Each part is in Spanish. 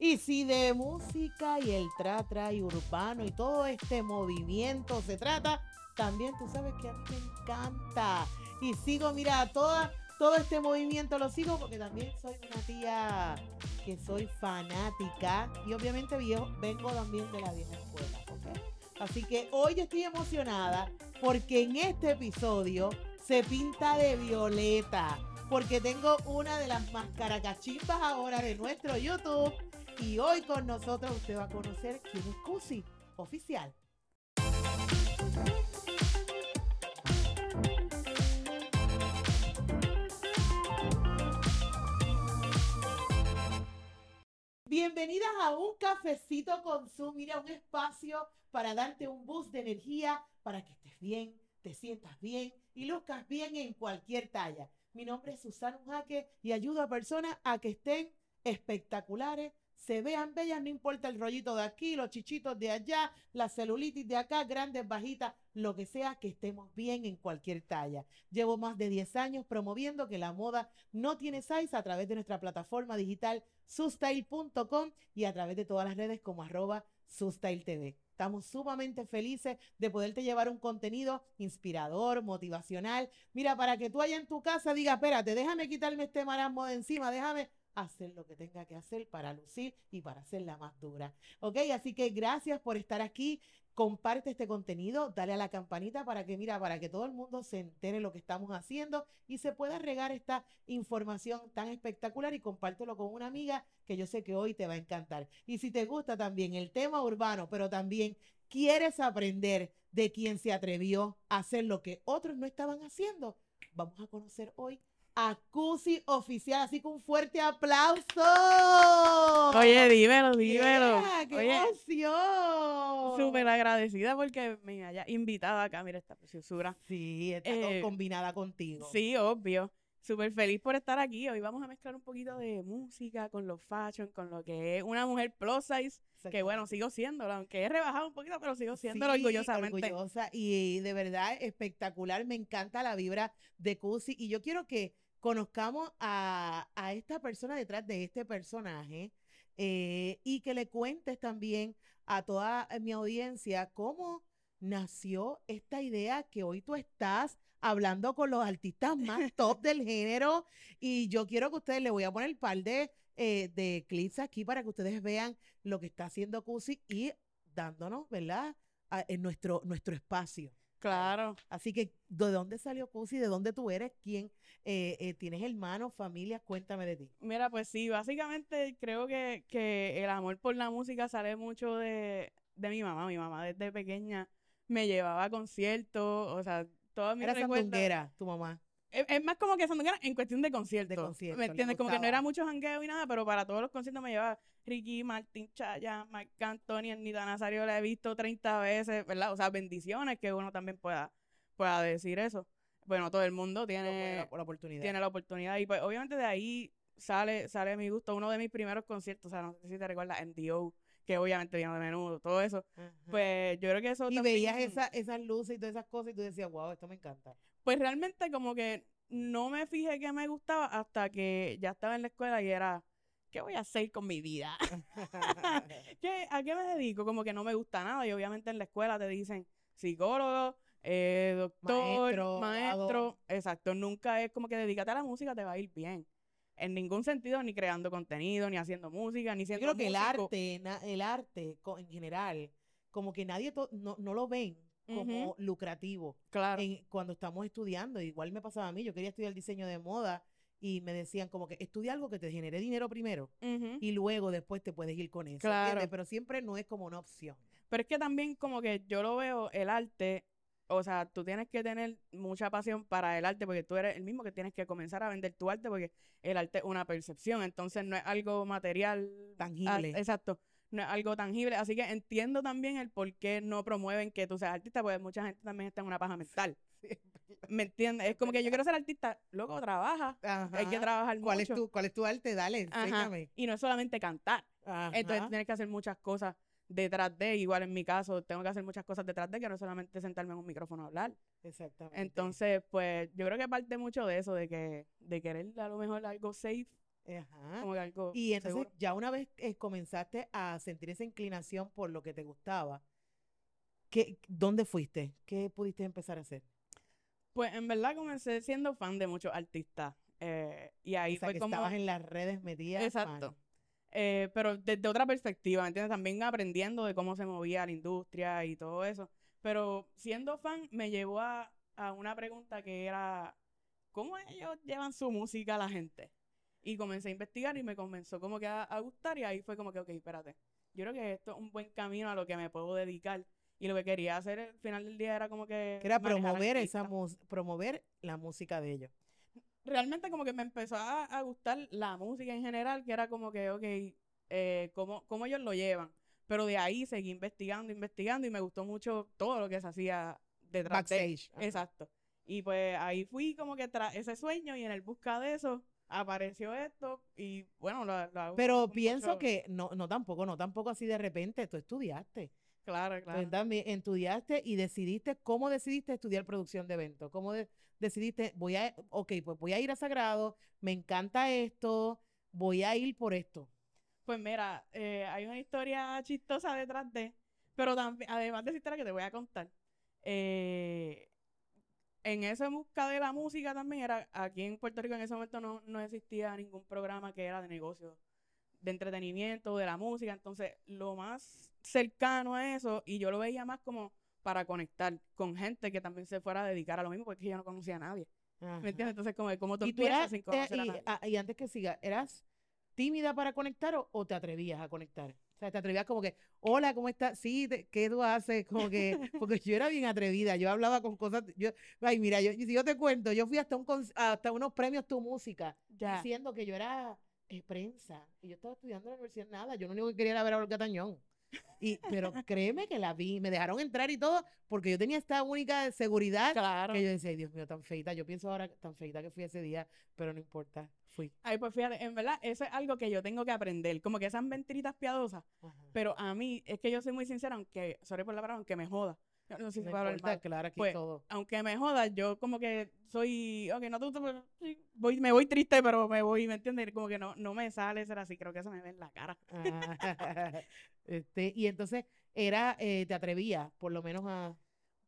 Y si de música y el tra-tra y urbano y todo este movimiento se trata, también tú sabes que a mí me encanta. Y sigo, mira, toda, todo este movimiento lo sigo porque también soy una tía que soy fanática y obviamente vengo también de la vieja escuela, Así que hoy estoy emocionada porque en este episodio se pinta de violeta porque tengo una de las más caracachimbas ahora de nuestro YouTube y hoy con nosotros usted va a conocer quién es Cusi, oficial. Bienvenidas a un cafecito con Zoom, mira, un espacio para darte un boost de energía para que estés bien, te sientas bien y luzcas bien en cualquier talla. Mi nombre es Susana Jaque y ayudo a personas a que estén espectaculares, se vean bellas, no importa el rollito de aquí, los chichitos de allá, la celulitis de acá, grandes, bajitas, lo que sea, que estemos bien en cualquier talla. Llevo más de 10 años promoviendo que la moda no tiene size a través de nuestra plataforma digital sustyle.com y a través de todas las redes como arroba TV. Estamos sumamente felices de poderte llevar un contenido inspirador, motivacional. Mira, para que tú allá en tu casa digas, espérate, déjame quitarme este marasmo de encima, déjame hacer lo que tenga que hacer para lucir y para hacerla más dura. ¿Ok? Así que gracias por estar aquí. Comparte este contenido, dale a la campanita para que, mira, para que todo el mundo se entere lo que estamos haciendo y se pueda regar esta información tan espectacular y compártelo con una amiga que yo sé que hoy te va a encantar. Y si te gusta también el tema urbano, pero también quieres aprender de quién se atrevió a hacer lo que otros no estaban haciendo, vamos a conocer hoy Acusi Oficial. Así que un fuerte aplauso. Oye, dímelo, dímelo. ¡Qué emoción! Súper agradecida porque me haya invitado acá. Mira esta preciosura. Sí, está eh, combinada contigo. Sí, obvio. Súper feliz por estar aquí. Hoy vamos a mezclar un poquito de música con los fashion, con lo que es una mujer plus size. Que bueno, sigo siendo, aunque he rebajado un poquito, pero sigo siendo orgullosamente. Orgullosa y de verdad espectacular. Me encanta la vibra de Cusi. Y yo quiero que conozcamos a, esta persona detrás de este personaje eh, y que le cuentes también a toda mi audiencia cómo nació esta idea que hoy tú estás hablando con los artistas más top del género y yo quiero que ustedes le voy a poner un par de, eh, de clips aquí para que ustedes vean lo que está haciendo Cusi y dándonos, ¿verdad? en nuestro, nuestro espacio. Claro. Así que, ¿de dónde salió Cusi? ¿De dónde tú eres? ¿Quién eh, eh, tienes hermanos, familia? Cuéntame de ti. Mira, pues sí, básicamente creo que, que el amor por la música sale mucho de, de mi mamá. Mi mamá desde pequeña me llevaba a conciertos, o sea, todas mis Era sandunguera, tu mamá. Es, más como que sandunguera en cuestión de conciertos. De ¿Me entiendes? Como que no era mucho jangueo y nada, pero para todos los conciertos me llevaba Ricky, Martín Chaya, Marc Antonio, Nita Nazario, la he visto 30 veces, ¿verdad? O sea, bendiciones que uno también pueda, pueda decir eso. Bueno, todo el mundo tiene la, oportunidad. Tiene la oportunidad. Y pues obviamente de ahí sale, sale a mi gusto uno de mis primeros conciertos, o sea, no sé si te recuerdas, MDO, que obviamente vino de menudo, todo eso. Pues yo creo que eso Y veías esa, esas luces y todas esas cosas y tú decías, wow, esto me encanta. Pues realmente como que no me fijé que me gustaba hasta que ya estaba en la escuela y era, ¿qué voy a hacer con mi vida? ¿Qué, ¿A qué me dedico? Como que no me gusta nada y obviamente en la escuela te dicen psicólogo, eh, doctor, maestro, exacto, nunca es como que dedícate a la música, te va a ir bien. En ningún sentido, ni creando contenido, ni haciendo música, ni siendo Yo creo que el arte, el arte en general, como que nadie no, no lo ven como lucrativo. Claro. cuando estamos estudiando, igual me pasaba a mí, yo quería estudiar diseño de moda y me decían como que estudia algo que te genere dinero primero y luego después te puedes ir con eso. Claro. Pero siempre no es como una opción. Pero es que también como que yo lo veo, el arte, o sea, tú tienes que tener mucha pasión para el arte porque tú eres el mismo que tienes que comenzar a vender tu arte porque el arte es una percepción, entonces no es algo material. Tangible. exacto no es algo tangible. Así que entiendo también el por qué no promueven que tú seas artista, porque mucha gente también está en una paja mental. ¿Me entiendes? Es como que yo quiero ser artista, luego trabaja, hay que trabajar ¿Cuál mucho. Es tu, ¿Cuál es tu arte? Dale, enséñame. Y no es solamente cantar. Entonces tienes que hacer muchas cosas detrás de, igual en mi caso, tengo que hacer muchas cosas detrás de que no es solamente sentarme en un micrófono a hablar. Exactamente. Entonces, pues, yo creo que parte mucho de eso, de que, de querer a lo mejor algo safe Ajá. como que algo Y entonces seguro. ya una vez eh, comenzaste a sentir esa inclinación por lo que te gustaba, ¿qué, ¿dónde fuiste? ¿Qué pudiste empezar a hacer? Pues en verdad comencé siendo fan de muchos artistas. eh, y ahí o sea, fue que como... estabas en las redes metida. Exacto. Eh, pero desde otra perspectiva, ¿me entiendes? También aprendiendo de cómo se movía la industria y todo eso. Pero siendo fan me llevó a, a una pregunta que era, ¿cómo ellos llevan su música a la gente? Y comencé a investigar y me comenzó como que a, a gustar y ahí fue como que, ok, espérate, yo creo que esto es un buen camino a lo que me puedo dedicar. Y lo que quería hacer al final del día era como que... Que era promover esa promover la música de ellos. realmente como que me empezó a, a gustar la música en general, que era como que, ok, eh, cómo, cómo ellos lo llevan. Pero de ahí seguí investigando, investigando y me gustó mucho todo lo que se hacía detrás de. Backstage. Exacto. Y pues ahí fui como que tras ese sueño y en el busca de eso apareció esto y bueno, lo, lo hago Pero pienso mucho- que no, no tampoco, no tampoco así de repente, tú estudiaste. Claro, Tú claro. también estudiaste y decidiste, ¿cómo decidiste estudiar producción de eventos? ¿Cómo de- decidiste, voy a, ok, pues voy a ir a Sagrado, me encanta esto, voy a ir por esto? Pues mira, eh, hay una historia chistosa detrás de, pero también, además de esa historia que te voy a contar, eh, en esa busca de la música también era, aquí en Puerto Rico en ese momento no, no existía ningún programa que era de negocio, de entretenimiento, de la música, entonces lo más cercano a eso, y yo lo veía más como para conectar con gente que también se fuera a dedicar a lo mismo, porque yo no conocía a nadie, Ajá. ¿me entiendes? Entonces como, como tú Y tú empiezas eras, sin eh, conocer a nadie. ah, y antes que siga, ¿eras tímida para conectar o, o te atrevías a conectar? O sea, te atrevías como que, hola, ¿cómo estás? Sí, te- ¿qué tú haces? Como que, porque yo era bien atrevida, yo hablaba con cosas, yo, ay, mira, yo, si yo te cuento, yo fui hasta un hasta unos premios Tu Música, Ya. diciendo que yo era eh, prensa, y yo estaba estudiando en la universidad, nada, yo lo único que quería era ver a Olga Tañón. Y, pero créeme que la vi, me dejaron entrar y todo, porque yo tenía esta única seguridad Claro. que yo decía, "Ay, Dios mío, tan feita. Yo pienso ahora tan feita que fui ese día, pero no importa, fui. Ay, pues fíjate, en verdad, eso es algo que yo tengo que aprender. Como que esas mentiritas piadosas. Pero a mí, es que yo soy muy sincera, aunque, sorry por la palabra, aunque me joda. No, no sé si No se puede hablar importa, mal. claro, aquí Pues, todo. Aunque me joda, yo como que soy, ok, no te gusta, pero sí, voy, me voy triste, pero me voy, ¿me entiendes? Como que no, no me sale ser así, creo que eso me ve en la cara. Ah, este, y entonces era, eh, te atrevías, por lo menos a...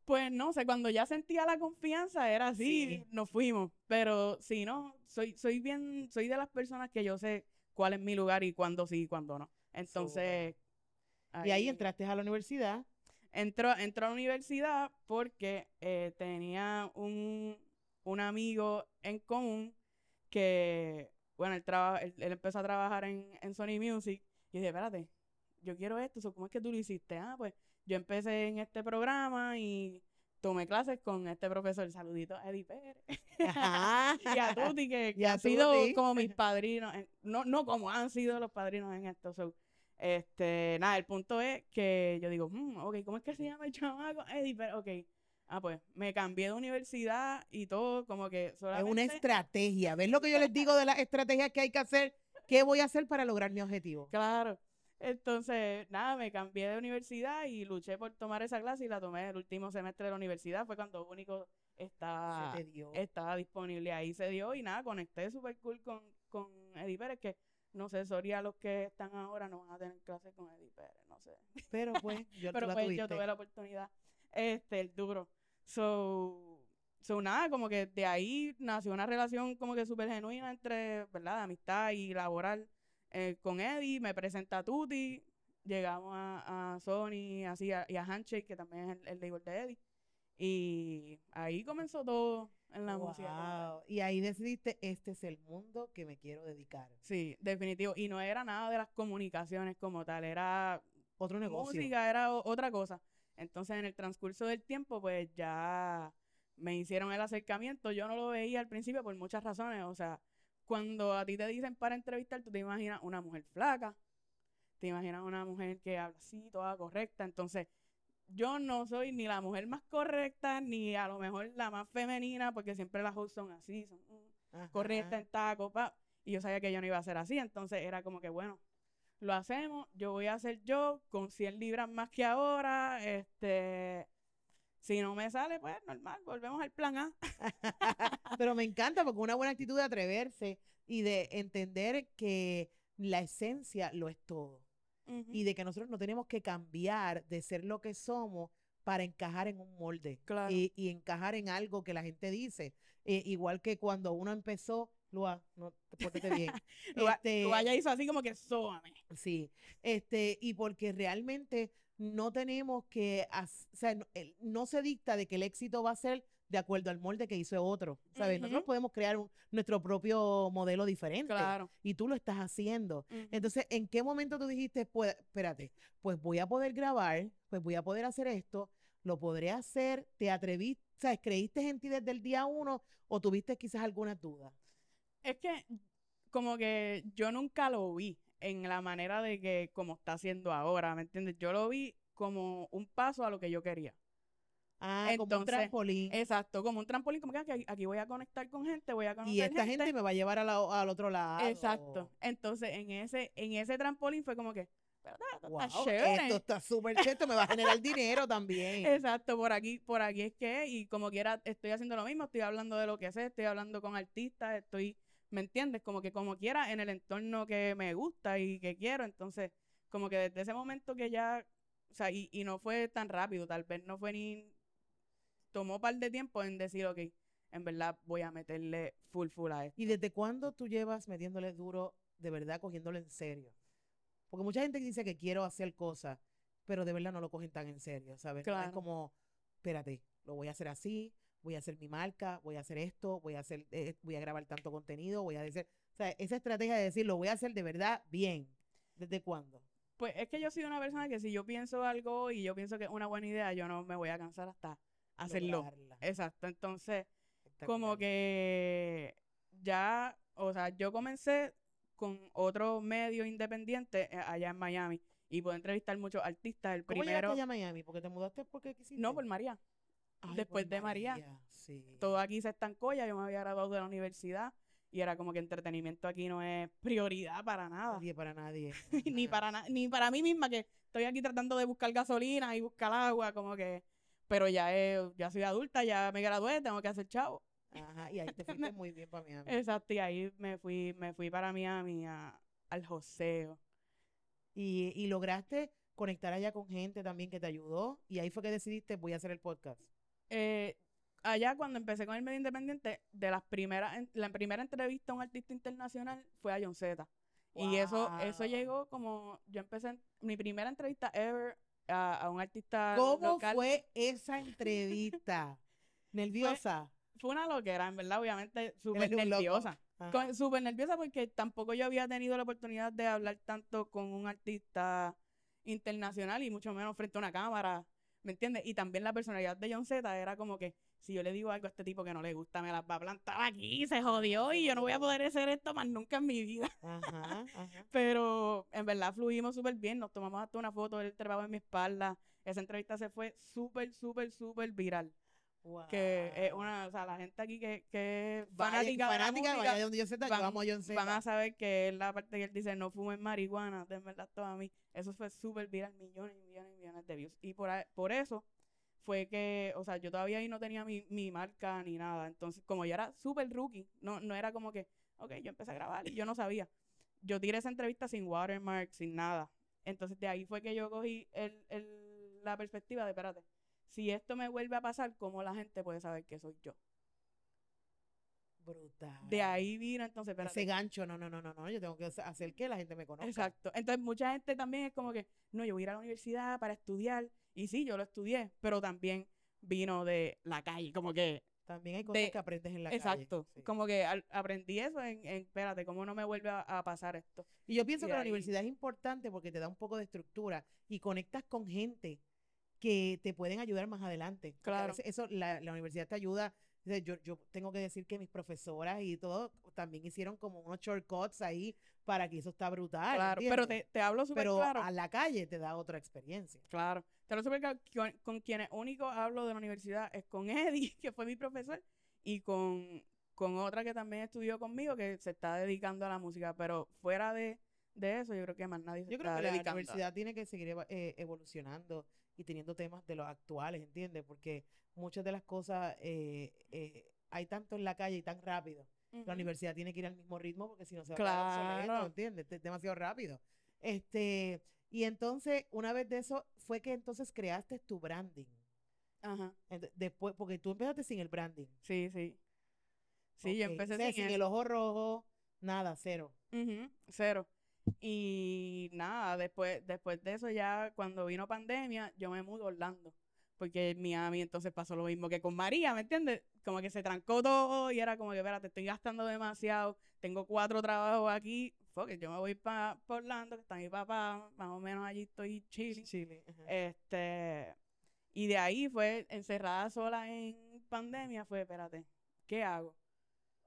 Pues no sé, cuando ya sentía la confianza era así, Sí. nos fuimos. Pero si no, soy, soy bien, soy de las personas que yo sé cuál es mi lugar y cuándo sí y cuándo no. Entonces. Y ahí entraste a la universidad. Entró, entró a la universidad porque eh, tenía un, un amigo en común que, bueno, él, traba- él, él empezó a trabajar en, en Sony Music y dije, espérate, yo quiero esto, ¿cómo es que tú lo hiciste? Ah, pues yo empecé en este programa y tomé clases con este profesor, saludito a Eddie Pérez Ajá. y a Tuti, que, que han sido como mis padrinos, en- no, no como han sido los padrinos en esto. so, este, nada, el punto es que yo digo, "Hmm, ok, ¿cómo es que se llama el chamaco? Eddie, pero, ok. Ah, pues, me cambié de universidad y todo, como que Es una solamente... estrategia. ¿Ves lo que yo les digo de las estrategias que hay que hacer? ¿Qué voy a hacer para lograr mi objetivo? Claro. Entonces, nada, me cambié de universidad y luché por tomar esa clase y la tomé el último semestre de la universidad. Fue cuando único estaba, estaba disponible. Ahí se dio y nada, conecté súper cool con, con Eddie Pérez, que no sé, sorry a los que están ahora no van a tener clases con Eddie Pérez, no sé. Pero pues, yo Pero pues yo tuve la oportunidad. Este, el duro. So, so nada, como que de ahí nació una relación como que súper genuina entre, ¿verdad? De amistad y laboral eh, con Eddie. Me presenta a Tuti. Llegamos a, a Sony así, a- y a Handshake, que también es el, el label de Eddie. Y ahí comenzó todo en la música. Wow. Y ahí decidiste, este es el mundo que me quiero dedicar. Sí, definitivo. Y no era nada de las comunicaciones como tal, era Otro negocio. música era otra cosa. Entonces, en el transcurso del tiempo, pues ya me hicieron el acercamiento. Yo no lo veía al principio por muchas razones. O sea, cuando a ti te dicen para entrevistar, tú te imaginas una mujer flaca, te imaginas una mujer que habla así, toda correcta. Entonces, yo no soy ni la mujer más correcta, ni a lo mejor la más femenina, porque siempre las hosts son así, son correcta en taco, pa. Y yo sabía que yo no iba a ser así, entonces era como que, bueno, lo hacemos, yo voy a hacer yo con 100 libras más que ahora, este, si no me sale, pues normal, volvemos al plan A. Pero me encanta porque una buena actitud de atreverse, y de entender que la esencia lo es todo y de que nosotros no tenemos que cambiar de ser lo que somos para encajar en un molde Claro. y, y encajar en algo que la gente dice. Eh, igual que cuando uno empezó, Lua, no, pórtate bien. Lua- Este, Lua ya hizo así como que sóbame. Sí, este, y porque realmente no tenemos que, haz- o sea, no, se dicta de que el éxito va a ser de acuerdo al molde que hizo otro, ¿sabes? Nosotros podemos crear un- nuestro propio modelo diferente Claro. y tú lo estás haciendo. Entonces, ¿en qué momento tú dijiste, pues, espérate, pues voy a poder grabar, pues voy a poder hacer esto, lo podré hacer, te atreviste, ¿sabes? ¿Creíste en ti desde el día uno o tuviste quizás algunas dudas? Es que como que yo nunca lo vi en la manera de que como está haciendo ahora, ¿me entiendes? Yo lo vi como un paso a lo que yo quería. Ah, como un trampolín. Exacto, como un trampolín, como que aquí, aquí voy a conectar con gente, voy a conocer Y esta gente me va a llevar a la- al otro lado. Exacto. Entonces, en ese, en ese trampolín fue como que, "Espérate, esto Wow, está chévere. esto está súper chévere, esto me va a generar dinero también. Exacto, por aquí, por aquí es que, y como quiera, estoy haciendo lo mismo, estoy hablando de lo que sé, estoy hablando con artistas, estoy, ¿me entiendes? Como que como quiera, en el entorno que me gusta y que quiero, entonces, como que desde ese momento que ya, o sea, y, y no fue tan rápido, tal vez no fue ni, tomó un par de tiempo en decir, ok, en verdad voy a meterle full full a esto. ¿Y desde cuándo tú llevas metiéndole duro, de verdad, cogiéndolo en serio? Porque mucha gente dice que quiero hacer cosas, pero de verdad no lo cogen tan en serio, ¿sabes? No Es Claro. como, espérate, lo voy a hacer así, voy a hacer mi marca, voy a hacer esto, voy a hacer, eh, voy a grabar tanto contenido, voy a decir, o sea, esa estrategia de decir, lo voy a hacer de verdad bien. ¿Desde cuándo? Pues es que yo soy una persona que si yo pienso algo y yo pienso que es una buena idea, yo no me voy a cansar hasta hacerlo. Lograrla. Exacto, entonces... como que ya, o sea, yo comencé con otro medio independiente eh, allá en Miami y pude entrevistar muchos artistas. El ¿Cómo llegaste primero, allá a Miami? ¿Porque te mudaste porque quisiste? no por María. Ay, después por de María. Sí. Todo aquí se estancó, ya yo me había graduado de la universidad y era como que entretenimiento aquí no es prioridad para nada. Nadie para nadie. ni para na- ni para mí misma que estoy aquí tratando de buscar gasolina y buscar agua, como que pero ya he- ya soy adulta, ya me gradué, tengo que hacer chavo. Ajá, y ahí te fuiste muy bien para Miami. Exacto, y ahí me fui me fui para Miami a- al joseo. Y, y lograste conectar allá con gente también que te ayudó. Y ahí fue que decidiste, voy a hacer el podcast. Eh, allá cuando empecé con el medio independiente, de las primeras, en- la primera entrevista a un artista internacional fue a John Z. Y eso, eso llegó como, yo empecé, en- mi primera entrevista ever a, a un artista ¿Cómo local. fue esa entrevista? ¿Nerviosa? Fue una loquera, en verdad, obviamente, súper nerviosa. Con- Súper nerviosa porque tampoco yo había tenido la oportunidad de hablar tanto con un artista internacional y mucho menos frente a una cámara, ¿me entiendes? Y también la personalidad de John Z era como que si yo le digo algo a este tipo que no le gusta, me las va a plantar aquí, se jodió y yo no voy a poder hacer esto más nunca en mi vida. Ajá, ajá. Pero en verdad fluimos súper bien, nos tomamos hasta una foto, él trabajaba en mi espalda. Esa entrevista se fue súper, súper, súper viral. Que es una, o sea, la gente aquí que, que Vaya- fanática, de la fanática, música, vaya donde John Z, van- yo amo a John Z. van a saber que es la parte que él dice no fumen marihuana, de verdad todo a mí. Eso fue súper viral, millones y millones y millones de views. Y por, por eso fue que, o sea, yo todavía ahí no tenía mi, mi marca ni nada. Entonces, como yo era súper rookie, no, no era como que, ok, yo empecé a grabar y yo no sabía. Yo tiré esa entrevista sin watermark, sin nada. Entonces, de ahí fue que yo cogí el, el- la perspectiva de, espérate, si esto me vuelve a pasar, ¿cómo la gente puede saber que soy yo? Brutal. De ahí vino entonces, espérate. Ese gancho, no, no, no, no, no. Yo tengo que hacer que la gente me conozca. Exacto. Entonces, mucha gente también es como que, no, yo voy a ir a la universidad para estudiar. Y sí, yo lo estudié, pero también vino de la calle, como que, También hay cosas De- que aprendes en la calle. exacto. sí. Como que al- aprendí eso en, en, espérate, ¿cómo no me vuelve a, a pasar esto? Y yo pienso Y que la universidad es importante porque te da un poco de estructura y conectas con gente que te pueden ayudar más adelante. Claro. eso, la, la universidad te ayuda. Yo, yo tengo que decir que mis profesoras y todo también hicieron como unos shortcuts ahí para que eso está brutal. claro, pero te, te hablo súper Pero claro. a la calle te da otra experiencia. Claro. Te hablo súper claro. Con, con quienes único hablo de la universidad es con Eddie, que fue mi profesor, y con, con otra que también estudió conmigo, que se está dedicando a la música. Pero fuera de, de eso, yo creo que más nadie se Yo creo que la dedicando. universidad tiene que seguir eh, evolucionando y teniendo temas de los actuales, ¿entiendes? Porque muchas de las cosas eh, eh, hay tanto en la calle y tan rápido. La universidad tiene que ir al mismo ritmo porque si no se va a quedar obsoleto, Claro. ¿entiendes? Es demasiado rápido. Este, y entonces, una vez de eso, fue que entonces creaste tu branding. Ajá. Después, porque tú empezaste sin el branding. Sí, sí. Sí, yo Ok, empecé o sea, sin el ojo rojo, nada, cero. Ujú, cero. Y nada, después, después de eso ya cuando vino pandemia, yo me mudo a Orlando. Porque en Miami entonces pasó lo mismo que con María, ¿me entiendes? Como que se trancó todo y era como que, espérate, estoy gastando demasiado, tengo cuatro trabajos aquí, fuck it, yo me voy para Orlando, que está mi papá, más o menos allí estoy. Chile. ajá. Este, y de ahí fue encerrada sola en pandemia, fue, espérate, ¿qué hago?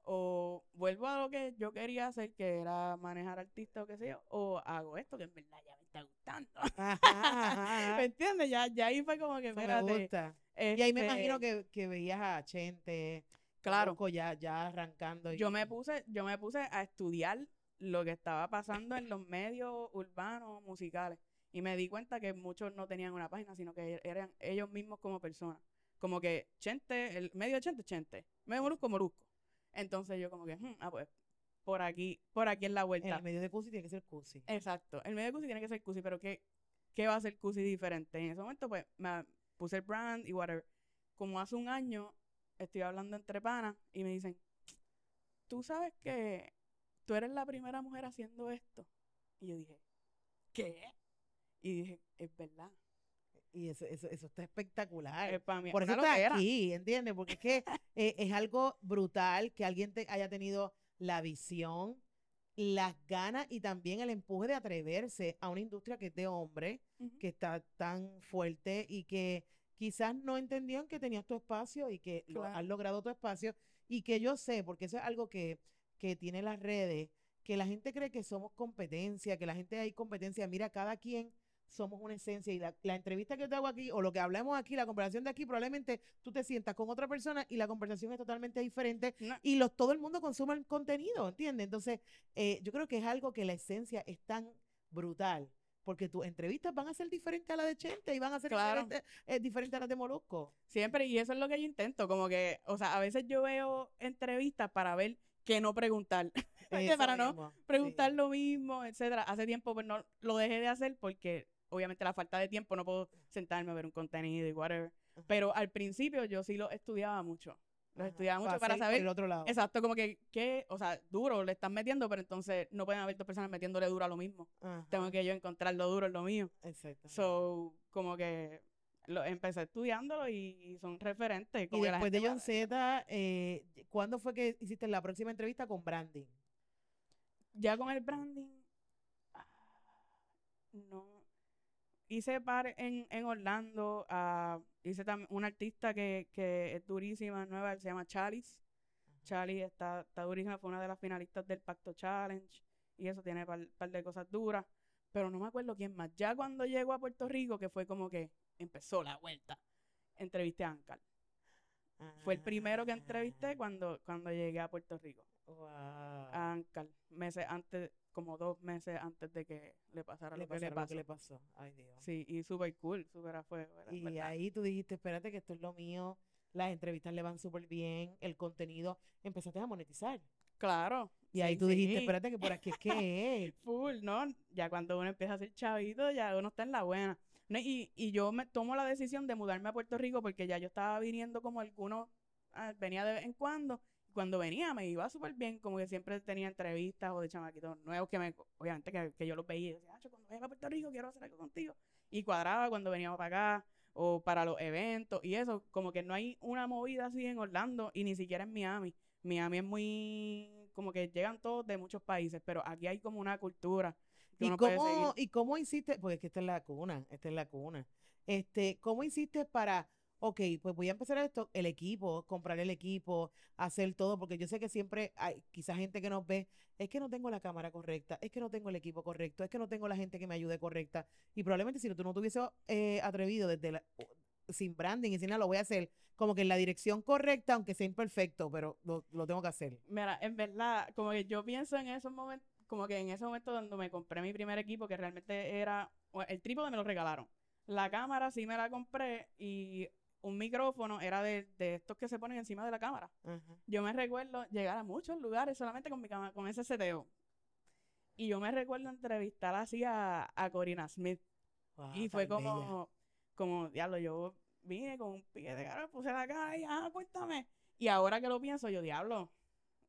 O vuelvo a lo que yo quería hacer, que era manejar artistas o qué sé yo, o hago esto que en verdad ya me está gustando. Ajá, ajá, ¿Me entiendes? Ya, ya ahí fue como que, me gusta. Y ahí me este, imagino que, que veías a Chente, Claro. Ya, ya arrancando. y- Yo me puse, yo me puse a estudiar lo que estaba pasando en los medios urbanos musicales y me di cuenta que muchos no tenían una página, sino que eran ellos mismos como personas. Como que Chente, el medio de Chente, Chente, medio Molusco, Molusco. Entonces yo como que, "Hmm, ah pues, por aquí, por aquí es la vuelta. el medio de Cusi tiene que ser Cusi. Exacto. El medio de Cusi tiene que ser Cusi, pero ¿qué, ¿qué va a ser Cusi diferente? En ese momento, pues, me puse el brand y whatever. Como hace un año, estoy hablando entre panas y me dicen, tú sabes que tú eres la primera mujer haciendo esto. Y yo dije, ¿qué? Y dije, es verdad. Y eso, eso, eso está espectacular. Es para mí Por eso está aquí, ¿entiendes? Porque es que eh, es algo brutal que alguien te haya tenido la visión, las ganas y también el empuje de atreverse a una industria que es de hombre, que está tan fuerte y que quizás no entendían que tenías tu espacio y que lo- has logrado tu espacio y que yo sé, porque eso es algo que, que tiene las redes, que la gente cree que somos competencia, que la gente hay competencia. Mira, cada quien somos una esencia y la, la entrevista que te hago aquí o lo que hablamos aquí, la conversación de aquí, probablemente tú te sientas con otra persona y la conversación es totalmente diferente No, y los, todo el mundo consume el contenido, ¿entiendes? Entonces, eh, yo creo que es algo que la esencia es tan brutal, porque tus entrevistas van a ser diferentes a las de Chente y van a ser Claro. diferentes, eh, diferentes a las de Molusco. Siempre, y eso es lo que yo intento, como que, o sea, a veces yo veo entrevistas para ver qué no preguntar. Para no sí. preguntar lo mismo, etcétera. Hace tiempo pues no lo dejé de hacer porque obviamente la falta de tiempo no puedo sentarme a ver un contenido y whatever. Ajá. Pero al principio yo sí lo estudiaba mucho. Lo Ajá, estudiaba mucho para saber el otro lado. exacto como que qué, o sea, duro le están metiendo, pero entonces no pueden haber dos personas metiéndole duro a lo mismo. Tengo que yo encontrar lo duro en lo mío. exactamente. So, como que lo, empecé estudiándolo y, y son referentes. y Como después de John Z, eh, ¿cuándo fue que hiciste la próxima entrevista con Branding? ya con el branding, ah, no. Hice par en, en Orlando, ah, hice también una artista que, que es durísima, nueva, se llama Chalice. Chalice está, está durísima, fue una de las finalistas del Pacto Challenge y eso tiene par, par de cosas duras, pero no me acuerdo quién más. Ya cuando llego a Puerto Rico, que fue como que empezó la vuelta, entrevisté a Ancal. Fue el primero que entrevisté Ah, cuando, cuando llegué a Puerto Rico. wow. a Ancal, meses antes, como dos meses antes de que le pasara lo que le pasó. que le pasó. Ay, Dios. Sí, y súper cool, súper a fuego. Y verdad. ahí tú dijiste, espérate que esto es lo mío, las entrevistas le van súper bien, el contenido, empezaste a monetizar. Claro. Y ahí sí, tú dijiste, espérate que por aquí es que es. Full, ¿no? Ya cuando uno empieza a ser chavito, ya uno está en la buena. No, y, y yo me tomo la decisión de mudarme a Puerto Rico porque ya yo estaba viniendo como algunos, ah, venía de vez en cuando. Cuando venía me iba súper bien, como que siempre tenía entrevistas o de chamaquitos nuevos que me, obviamente que, que yo los veía y decía, "Acho, cuando vaya a Puerto Rico quiero hacer algo contigo. Y cuadraba cuando veníamos para acá o para los eventos y eso, como que no hay una movida así en Orlando y ni siquiera en Miami. Miami es muy, como que llegan todos de muchos países, pero aquí hay como una cultura que ¿Y uno puede seguir. cómo, ¿Y cómo hiciste? Porque es que esta es la cuna, esta es la cuna. Este, ¿cómo hiciste para, ok, pues voy a empezar esto, el equipo, comprar el equipo, hacer todo, porque yo sé que siempre hay quizás gente que nos ve, es que no tengo la cámara correcta, es que no tengo el equipo correcto, es que no tengo la gente que me ayude correcta. Y probablemente si tú no te eh, atrevido desde la, sin branding y sin nada, lo voy a hacer como que en la dirección correcta, aunque sea imperfecto, pero lo, lo tengo que hacer. Mira, en verdad, como que yo pienso en esos momentos, como que en ese momento cuando me compré mi primer equipo, que realmente era, el trípode me lo regalaron. La cámara sí me la compré y un micrófono era de, de estos que se ponen encima de la cámara. Yo me recuerdo llegar a muchos lugares solamente con mi cámara, con ese seteo. Y yo me recuerdo entrevistar así a, a Corina Smith. Wow, y fue bella. como, como, diablo, yo vine con un pique de cara, puse la cara y, ah, cuéntame. Y ahora que lo pienso, yo, diablo,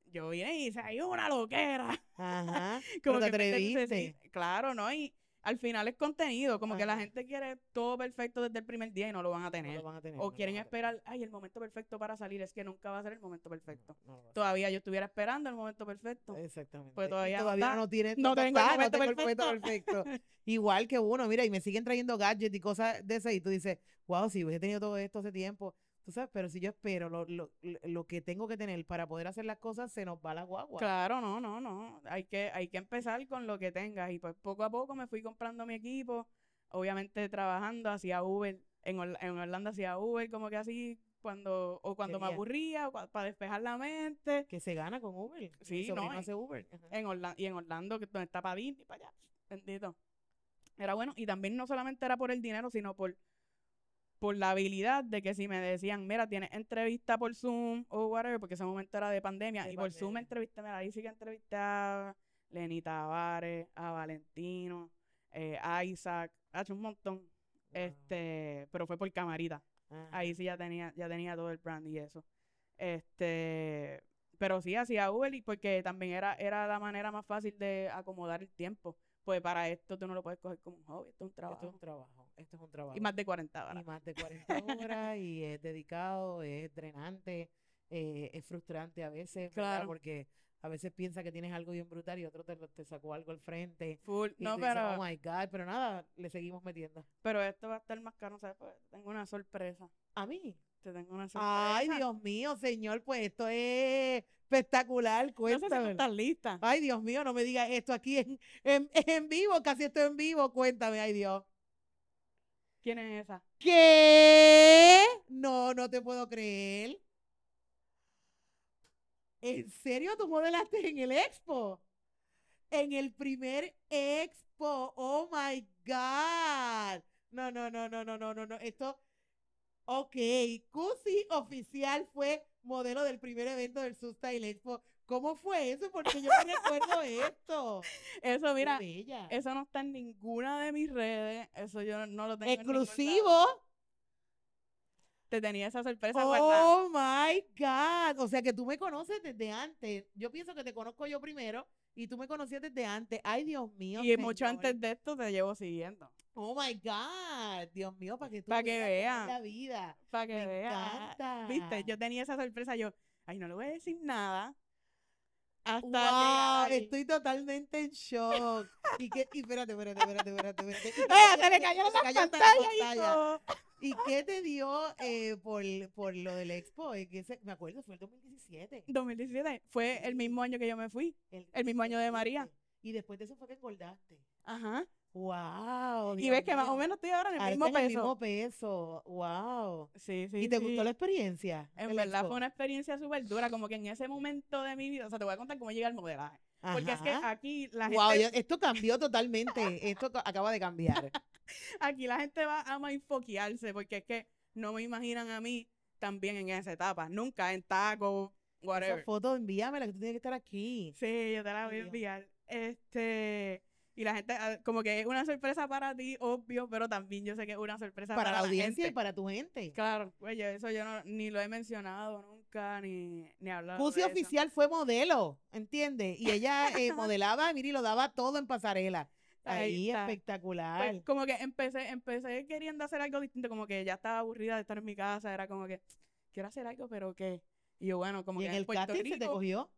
yo vine y hice ahí una loquera. Ajá. Como te que meterse atreviste. Claro, ¿no? Y al final es contenido, como que la gente quiere todo perfecto desde el primer día y no lo van a No tener. lo van a tener, o no quieren esperar, ay, el momento perfecto para salir, es que nunca va a ser el momento perfecto. No, Todavía yo estuviera esperando el momento perfecto. Exactamente. Pues todavía no todavía no tiene No tengo el está, no momento tengo el momento perfecto. Igual que uno, mira, y me siguen trayendo gadgets y cosas de esas y tú dices, wow, si hubiese tenido todo esto hace tiempo, tú sabes, pero si yo espero lo, lo, lo que tengo que tener para poder hacer las cosas, se nos va la guagua. Claro, no, no, no. Hay que, hay que empezar con lo que tengas. Y pues poco a poco me fui comprando mi equipo. Obviamente trabajando, hacía Uber. En, en Orlando hacía Uber, como que así, cuando, o cuando me aburría, o para despejar la mente. Que se gana con Uber. Sí, no, y- hace Uber. Ajá. En Orla- y en Orlando, que donde está para y para allá. Bendito. Era bueno. Y también no solamente era por el dinero, sino por, por la habilidad de que si me decían, mira, tienes entrevista por Zoom o whatever, porque ese momento era de pandemia, De y por Zoom pandemia. entrevisté, mira, ahí sí que entrevisté a Lenny Tavares, a Valentino, eh, a Isaac, ha hecho un montón. Wow. Este, pero fue por camarita. Ajá. Ahí sí ya tenía, ya tenía todo el brand y eso. Este, pero sí hacía Uber y porque también era, era la manera más fácil de acomodar el tiempo. Pues para esto tú no lo puedes coger como un hobby, esto es un Esto trabajo. es un trabajo. Esto es un trabajo. Y más de 40 horas. Y más de 40 horas y es dedicado, es drenante, eh, es frustrante a veces, ¿verdad? Claro. Porque a veces piensa que tienes algo bien brutal y otro te, te sacó algo al frente. Full. Y No, tú dices, pero, oh my God, pero nada, le seguimos metiendo. pero esto va a estar más caro, ¿sabes? Pues tengo una sorpresa. A mí. Te tengo una sorpresa. Ay, Dios mío, señor, pues esto es espectacular, No sé si tú cuéntame. estás lista. Ay, Dios mío, no me digas esto aquí en, en, en vivo, casi estoy en vivo, cuéntame, ay Dios. ¿Quién es esa? ¿Qué? No, no te puedo creer. ¿En serio tú modelaste en el expo? En el primer expo. Oh my God. No, no, no, no, no, no, no, no. Esto. Ok. Cusi oficial fue modelo del primer evento del Style Expo. ¿Cómo fue eso? Porque yo no recuerdo esto. Eso, mira, eso no está en ninguna de mis redes. Eso yo no lo tengo. Exclusivo. Te tenía esa sorpresa guardada. Oh my God. O sea que tú me conoces desde antes. Yo pienso que te conozco yo primero y tú me conocías desde antes. Ay, Dios mío. Y mucho antes de esto te llevo siguiendo. Oh my God. Dios mío, para que tú que veas la vida. Para que Me veas. encanta. Viste, yo tenía esa sorpresa. Yo, ay, no le voy a decir nada. Hasta Wow, estoy totalmente en shock. Y que, y espérate, espérate, espérate, espérate, espérate. ¿Y ¡Eh, se le cayó la pantalla y pantalla. ¿Y qué te dio eh, por, por lo del expo? Que me acuerdo, fue el 2017. 2017 fue el mismo año que yo me fui. El mismo año de María. 2017. Y después de eso fue que engordaste. Ajá. Wow. Y ves que más o menos estoy ahora en el Ahora mismo en peso. el mismo peso. Wow. Sí, sí. ¿Y te sí. gustó la experiencia? En el verdad expo? fue una experiencia súper dura, como que en ese momento de mi vida, o sea, te voy a contar cómo llegué al modelaje. Porque es que aquí la Wow, gente, yo- esto cambió totalmente. Esto ca- acaba de cambiar. aquí la gente va a enfoquearse, porque es que no me imaginan a mí también en esa etapa. Nunca en taco, Esa whatever. foto, envíamela, que tú tienes que estar aquí. Sí, yo te la voy a enviar. Este, y la gente, como que es una sorpresa para ti, obvio, pero también yo sé que es una sorpresa Para para, la audiencia y para tu gente. Claro, pues yo eso yo no, ni lo he mencionado nunca, ni, ni hablado Cusi eso. oficial fue modelo, ¿entiendes? Y ella eh, modelaba, mira, y lo daba todo en pasarela. Ahí Ahí, está. espectacular. Pues, como que empecé, empecé queriendo hacer algo distinto, como que ya estaba aburrida de estar en mi casa, era como que quiero hacer algo, pero ¿qué? Y yo, bueno, como y que en el Puerto casting se te Rico, cogió.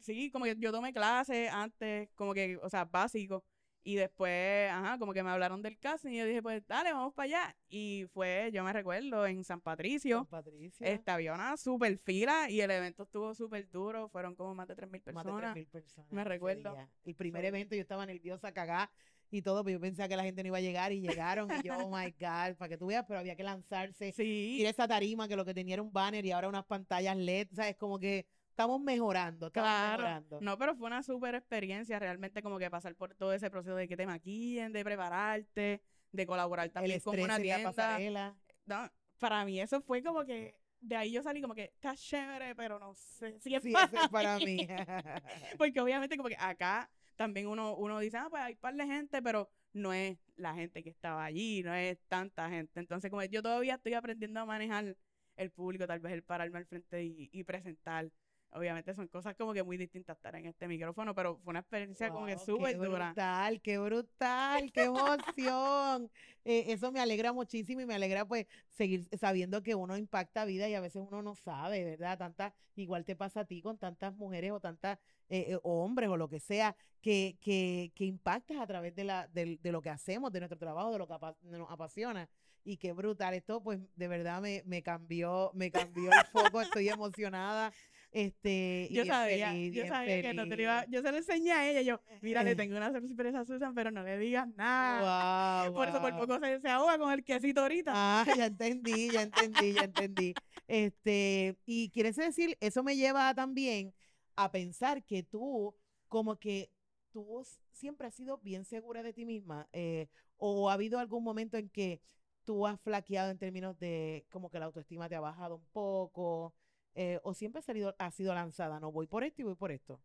sí, como que yo tomé clases antes, como que, o sea, básico, y después, ajá, como que me hablaron del casting y yo dije, pues dale, vamos para allá. Y fue, yo me recuerdo, en San Patricio, Con Patricia. este, había una super fila y el evento estuvo súper duro, fueron como más de 3.000 Más de personas. 3.000 personas. me recuerdo. El primer So- evento yo estaba nerviosa, cagada y todo, pero yo pensaba que la gente no iba a llegar y llegaron. Y yo, oh my God, para que tú veas, pero había que lanzarse. Sí, Ir a esa tarima que lo que tenía era un banner y ahora unas pantallas LED, ¿sabes? Como que estamos mejorando, estamos Claro, mejorando. no, pero fue una súper experiencia realmente como que pasar por todo ese proceso de que te maquillen, de prepararte, de colaborar también con una tienda. pasarela. No, para mí eso fue como que de ahí yo salí como que está chévere, pero no sé si es Sí, para, eso es para mí. Porque obviamente como que acá también uno, uno dice, ah, pues hay par de gente, pero no es la gente que estaba allí, no es tanta gente. Entonces como yo todavía estoy aprendiendo a manejar el público, tal vez el pararme al frente y, y presentar. Obviamente son cosas como que muy distintas estar en este micrófono, pero fue una experiencia como que Wow, súper qué dura. brutal, qué brutal, qué emoción. Eh, eso me alegra muchísimo y me alegra pues seguir sabiendo que uno impacta vida y a veces uno no sabe, ¿verdad? Tantas, igual te pasa a ti con tantas mujeres o tantas eh, eh, o hombres o lo que sea, que, que, que impactas a través de, la, del- de, lo que hacemos, de nuestro trabajo, de lo que apa- nos apasiona. Y qué brutal. Esto, pues, de verdad me, me cambió, me cambió el foco. Estoy emocionada. Este, Yo sabía, feliz, yo sabía que no te lo iba, yo se lo enseñé a ella, yo, mira, le tengo una sorpresa a Susan, pero no le digas nada. Wow, Por eso por poco se, se ahoga con el quesito ahorita. Ah, ya entendí, ya entendí, ya entendí. Este, y quieres decir, eso me lleva también a pensar que tú, como que tú siempre has sido bien segura de ti misma, eh, o ha habido algún momento en que tú has flaqueado en términos de como que la autoestima te ha bajado un poco, eh, o siempre has salido, has sido lanzada, no voy por esto y voy por esto.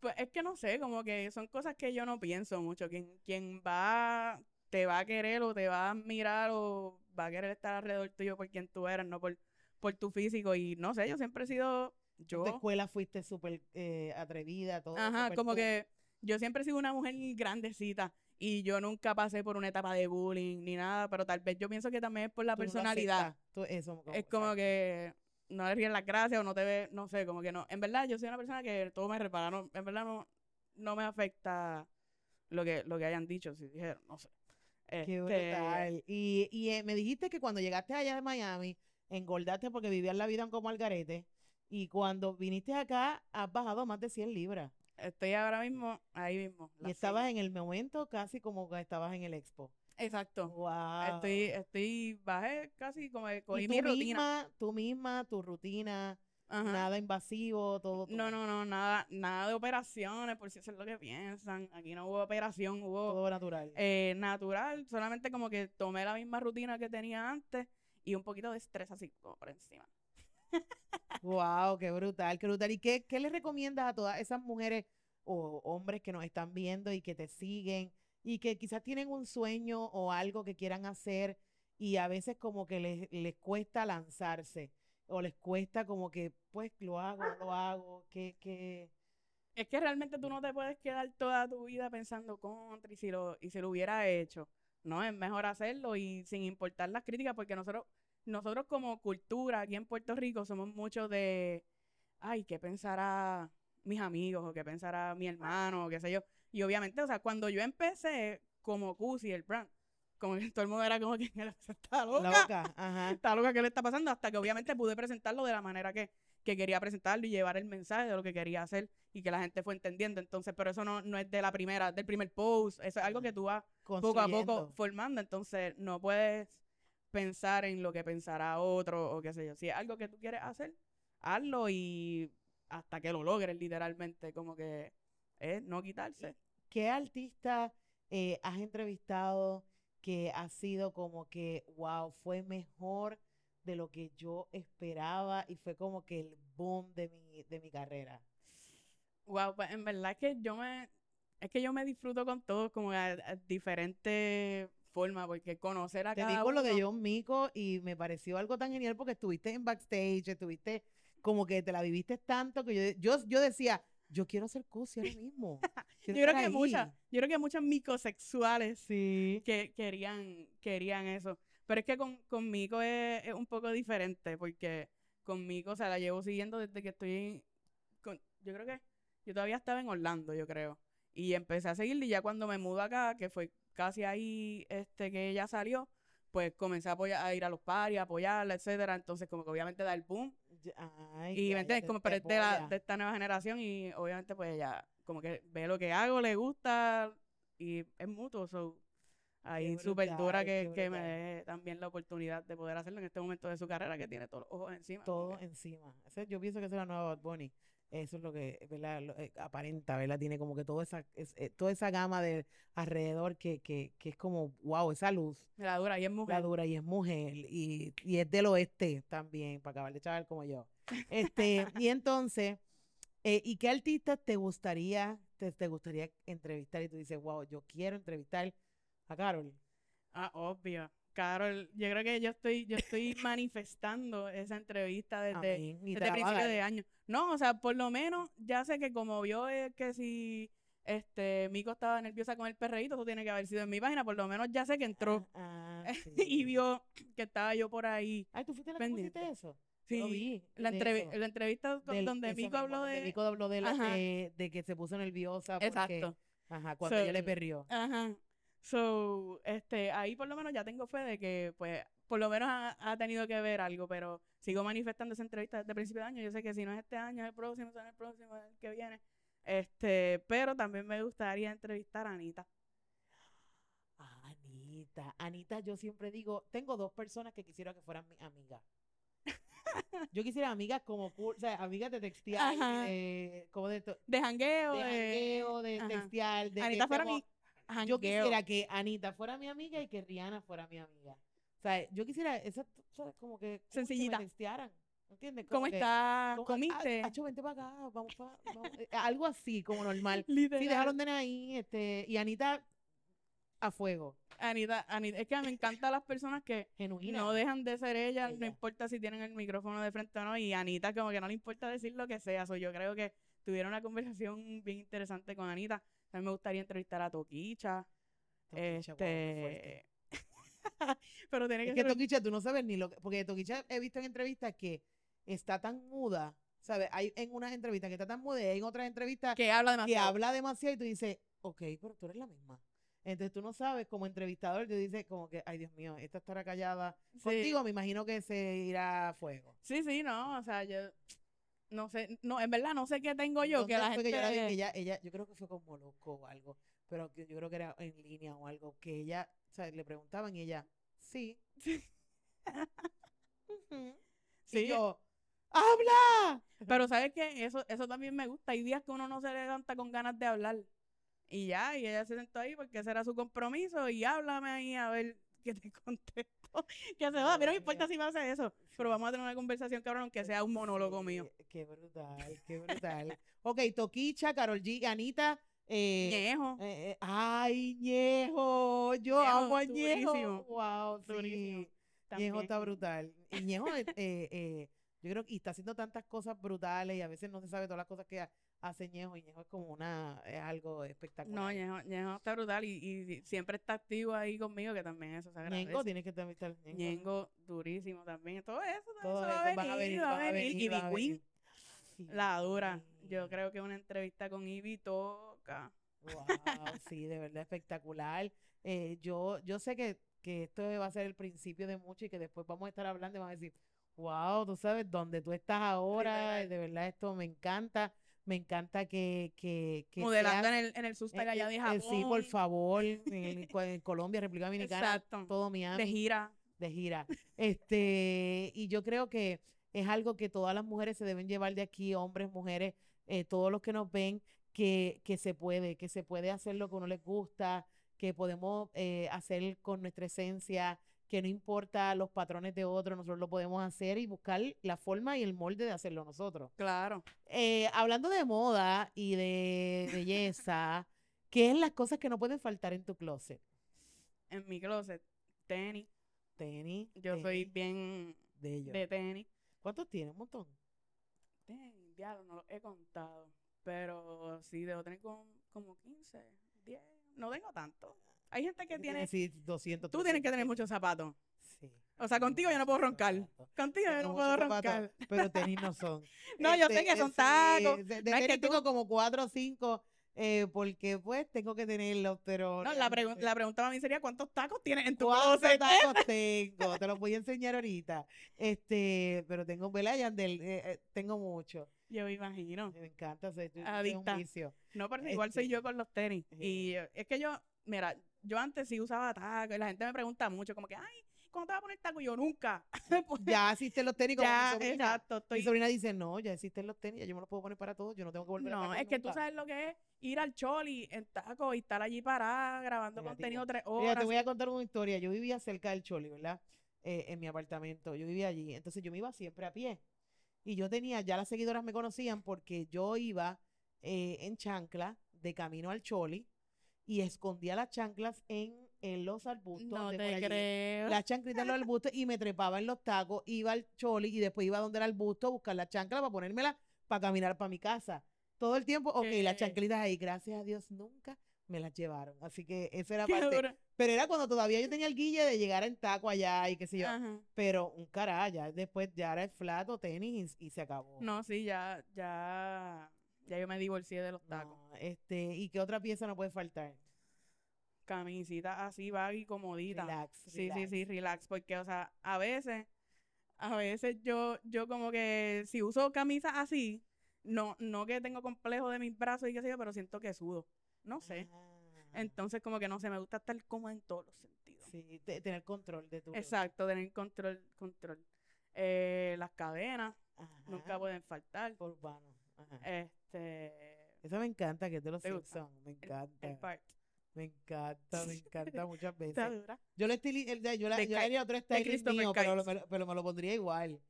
Pues es que no sé, como que son cosas que yo no pienso mucho. Quien, quien va, te va a querer o te va a admirar o va a querer estar alrededor tuyo por quien tú eres, no por, por tu físico. Y no sé, yo siempre he sido En yo. tu escuela fuiste súper eh, atrevida, todo. Ajá, como que yo siempre he sido una mujer grandecita y yo nunca pasé por una etapa de bullying ni nada, pero tal vez yo pienso que también es por la Tú personalidad. tú- eso, es como que no le ríen las gracias o no te ve, no sé, como que no. En verdad, yo soy una persona que todo me repara, no, en verdad no, no me afecta lo que, lo que hayan dicho, si dijeron, no sé. Qué Este, brutal. Y, y eh, me dijiste que cuando llegaste allá de Miami, engordaste porque vivías la vida como algarete. Y cuando viniste acá, has bajado más de 100 libras. Estoy ahora mismo ahí mismo. Y estabas en el momento casi como que estabas en el expo. Exacto. Wow. Estoy, estoy, bajé casi como que y cogí tú mi rutina. misma, tú misma, tu rutina, Ajá. nada invasivo, todo. No, todo, no, no, nada, nada de operaciones, por si eso es lo que piensan. Aquí no hubo operación, hubo Todo natural. eh, natural, solamente como que tomé la misma rutina que tenía antes y un poquito de estrés así como por encima. Wow, qué brutal, qué brutal. ¿Y qué, qué le recomiendas a todas esas mujeres o hombres que nos están viendo y que te siguen y que quizás tienen un sueño o algo que quieran hacer y a veces como que les, les cuesta lanzarse o les cuesta como que, pues, lo hago, lo hago, que, que... Es que realmente tú no te puedes quedar toda tu vida pensando contra y si lo, y si lo hubiera hecho. No, es mejor hacerlo y sin importar las críticas, porque nosotros, nosotros como cultura aquí en Puerto Rico somos muchos de, ay, ¿qué pensará mis amigos? o qué pensará mi hermano? o qué sé yo. Y obviamente, o sea, cuando yo empecé como Cusi, el brand, como que todo el mundo era como que está loca. La boca, ajá. está loca, ¿qué le está pasando? Hasta que obviamente pude presentarlo de la manera que, que quería presentarlo y llevar el mensaje de lo que quería hacer y que la gente fue entendiendo. Entonces, pero eso no, no es de la primera, del primer post, eso es algo que tú vas poco a poco formando. Entonces, no puedes pensar en lo que pensará otro o qué sé yo. Si es algo que tú quieres hacer, hazlo y hasta que lo logres, literalmente, como que es no quitarse. ¿Qué artista eh, has entrevistado que ha sido como que, wow, fue mejor de lo que yo esperaba y fue como que el boom de mi, de mi carrera? Wow, pues en verdad que yo me, es que yo me disfruto con todos como a, a diferentes formas, porque conocer a Te cada vi con lo de uno- John Mico y me pareció algo tan genial porque estuviste en backstage, estuviste como que te la viviste tanto que yo, yo, yo decía, yo quiero ser Cusi ahora mismo. Yo creo que ahí". muchas, yo creo que muchas micosexuales Sí. que querían, querían eso. Pero es que con, con Mico es, es un poco diferente, porque con Mico, o sea, la llevo siguiendo desde que estoy en- con, yo creo que yo todavía estaba en Orlando, yo creo. Y empecé a seguirle y ya cuando me mudo acá, que fue casi ahí este que ella salió, pues comencé a, apoyar, a ir a los paris, a apoyarla, etcétera. Entonces, como que obviamente da el boom. Ay, Y ya, me ya entiendes, te- como pero es de, la, de esta nueva generación y obviamente pues ella como que ve lo que hago, le gusta y es mutuo. So, ahí súper dura que, que me dé también la oportunidad de poder hacerlo en este momento de su carrera que tiene todos los ojos encima. todo encima. Ese- yo pienso que esa es la nueva Bad Bunny. Eso es lo que, ¿verdad? Lo- eh, aparenta, ¿verdad? Tiene como que toda esa, es- eh, toda esa gama de alrededor que, que, que es como, wow, esa luz, La dura y es mujer. la dura y es mujer y, y es del oeste también, para acabar de chaval como yo. Este, y entonces, eh, ¿y qué artistas te gustaría, te, te gustaría entrevistar? Y tú dices, wow, yo quiero entrevistar a Carol. Ah, obvio. Carol, yo creo que yo estoy, yo estoy manifestando esa entrevista desde, Amén, y desde principio de año. No, o sea, por lo menos ya sé que como vio eh, que si este Mico estaba nerviosa con el perreíto, eso tiene que haber sido en mi página, por lo menos ya sé que entró Ah, y sí. vio que estaba yo por ahí. Ay, ¿tú fuiste la que pendiente. pusiste eso? Sí, lo vi. la, eso. la entrevista con- Del- donde Mico habló de... Mico habló de, la- de, de que se puso nerviosa porque, Exacto. ajá, cuando ella le So, perrió. Ajá. So, este, ahí por lo menos ya tengo fe de que, pues, por lo menos ha, ha tenido que ver algo, pero sigo manifestando esa entrevista desde principio de año. Yo sé que si no es este año, es el próximo, es el próximo, es el que viene. Este, pero también me gustaría entrevistar a Anita. Anita, Anita, yo siempre digo, tengo dos personas que quisiera que fueran mis amigas. Yo quisiera amigas como, o sea, amigas de Ajá. de, como de, De jangueo, de jangueo, de de que Anita fuera estemos- Yo jangueo. quisiera que Anita fuera mi amiga y que Rihanna fuera mi amiga. O sea, yo quisiera, esa, ¿sabes? Como que, cool, que me Sencillita. ¿entiendes? ¿Cómo Como que, estás? como, ¿Comiste? "Ah, vente para acá, vamos pa- vamos", eh, algo así, como normal. Literal. Sí, dejaron de ahí, este, y Anita a fuego, Anita, Anita, es que me encantan las personas que genuina. no dejan de ser ellas, no Ella. importa si tienen el micrófono de frente o no, y Anita como que no le importa decir lo que sea, so, yo creo que tuvieron una conversación bien interesante con Anita, también me gustaría entrevistar a Toquicha, Toquicha, este... pero tiene que Es que ser... Toquicha, tú no sabes ni lo que, porque Toquicha he visto en entrevistas que está tan muda, ¿sabes? Hay en unas entrevistas que está tan muda y hay en otras entrevistas que habla que demasiado. habla demasiado y tú dices, ok, pero tú eres la misma. Entonces tú no sabes, como entrevistador, tú dices como que, ay Dios mío, esta estará callada. Sí. Contigo me imagino que se irá a fuego. Sí, sí, no, o sea, yo no sé, no, en verdad no sé qué tengo yo, que ¿Dónde la fue gente... que yo la vi? Ella, ella, yo creo que fue con Molusco o algo, pero yo creo que era en línea o algo, que ella, o sea, le preguntaban y ella, sí. Ujú. Sí, Y yo, ¡habla! Pero ¿sabes qué? Eso, eso también me gusta. Hay días que uno no se levanta con ganas de hablar. Y ya, y ella se sentó ahí porque ese era su compromiso y háblame ahí a ver qué te contesto. que se va, a mí no me importa si hace eso. Pero vamos a tener una conversación, cabrón, aunque sea un monólogo mío. Qué brutal, qué brutal. ok, Toquicha, Carol G, Anita. Eh, Ñejo. eh, eh, ay, Ñejo. Yo Ñejo, amo a Ñejo. durísimo, Wow, sí. Ñejo está brutal. Y Ñejo, eh, eh, yo creo que está haciendo tantas cosas brutales y a veces no se sabe todas las cosas que ha- hace Ñejo. Y Ñejo es como una, es algo espectacular. No, Ñejo, Ñejo está brutal y, y siempre está activo ahí conmigo, que también eso se agradece. Ñengo, tienes que entrevistar Ñengo. Ñengo, durísimo también. Todo eso, todo, Todo eso va eso, a van a venir, venir, va a venir. venir, Y Ivy Queen, venir. la dura. Yo creo que una entrevista con Ivy toca. Wow, sí, de verdad espectacular. Eh, yo, yo sé que, que esto va a ser el principio de mucho y que después vamos a estar hablando y vamos a decir, wow, tú sabes dónde tú estás ahora, de verdad esto me encanta, me encanta que, que, que Modelando seas- en el, en el eh, allá de eh, Japón. sí, por favor, en, el- en Colombia, República Dominicana, Exacto. todo De Miami, gira. de gira. Este, y yo creo que es algo que todas las mujeres se deben llevar de aquí, hombres, mujeres, eh, todos los que nos ven, que, que se puede, que se puede hacer lo que uno les gusta, que podemos eh, hacer con nuestra esencia, que no importa los patrones de otros, nosotros lo podemos hacer y buscar la forma y el molde de hacerlo nosotros. Claro. Eh, hablando de moda y de belleza, ¿qué es las cosas que no pueden faltar en tu closet? En mi closet, tenis. Tenis. Yo soy bien de ellos. de tenis. ¿Cuántos tienes? Un montón. Tenis, diablo, no lo he contado. Pero sí, debo tener como, como 15, 10. No tengo tanto. Hay gente que tiene... Sí, 200. Tú tienes que 300, tener muchos zapatos. Sí. O sea, contigo yo no puedo roncar. Contigo yo no puedo zapatos, roncar. Pero tenis no son. No, yo sé Este, que son sí, tacos. De, de No, es que tú- tengo como cuatro o cinco, eh, porque pues tengo que tenerlos, pero... No, la, pregu- la pregunta para mí sería, ¿cuántos tacos tienes en tu ¿Cuántos closet? tacos tengo? Te los voy a enseñar ahorita. Este, pero tengo, ¿verdad, Yandel? Eh, eh, tengo mucho. Yo me imagino. Me encanta, soy, soy un Adicta. vicio. No, pero igual soy Este, yo con los tenis. Y eh, es que yo, mira, yo antes sí usaba tacos y la gente me pregunta mucho, como que, ay, ¿cuándo te vas a poner taco? Y yo, nunca. Pues, Ya existen los tenis como ya, mi sobrina. exacto, Mi estoy... sobrina dice, no, ya existen los tenis, ya yo me los puedo poner para todos, yo no tengo que volver a No, es que tú nunca". sabes lo que es ir al choli en taco y estar allí parada grabando Negativo. contenido tres Mira, horas. te voy a contar una historia. Yo vivía cerca del Choli, ¿verdad? Eh, en mi apartamento. Yo vivía allí. Entonces yo me iba siempre a pie. Y yo tenía, ya las seguidoras me conocían porque yo iba eh, en chancla de camino al Choli y escondía las chanclas en, en los arbustos. No te allí. creo. Las chanclitas en los arbustos y me trepaba en los tacos, iba al Choli y después iba donde era el arbusto a buscar las chanclas para ponérmelas para caminar para mi casa. Todo el tiempo, ok, las chanclitas ahí, gracias a Dios, nunca me las llevaron. Así que eso era parte. dura. Pero era cuando todavía yo tenía el guille de llegar en taco allá y qué sé yo. Ajá. Pero un carajo, ya después ya era el flato, tenis y, y se acabó. No, sí, ya, ya, ya yo me divorcié de los tacos. No, este, ¿y qué otra pieza no puede faltar? Camisita así, baggy, comodita. Relax. Sí, sí, sí, relax. Porque, o sea, a veces, a veces yo, yo como que si uso camisa así, no, no que tengo complejo de mis brazos y qué sé yo, pero siento que sudo. No sé. Ah, Entonces, como que no sé, me gusta estar cómoda en todos los sentidos. sí, te- tener control de tu. Exacto, tener control, control. Eh, las cadenas nunca pueden faltar. Urbano. Ajá. Este, Eso me encanta, que es de los. Simpsons. Me encanta. el part. Me encanta, me encanta muchas Está veces. dura. Yo el de- yo, la, De yo haría otro Christopher mío, pero, lo- lo- pero me lo pondría igual. De,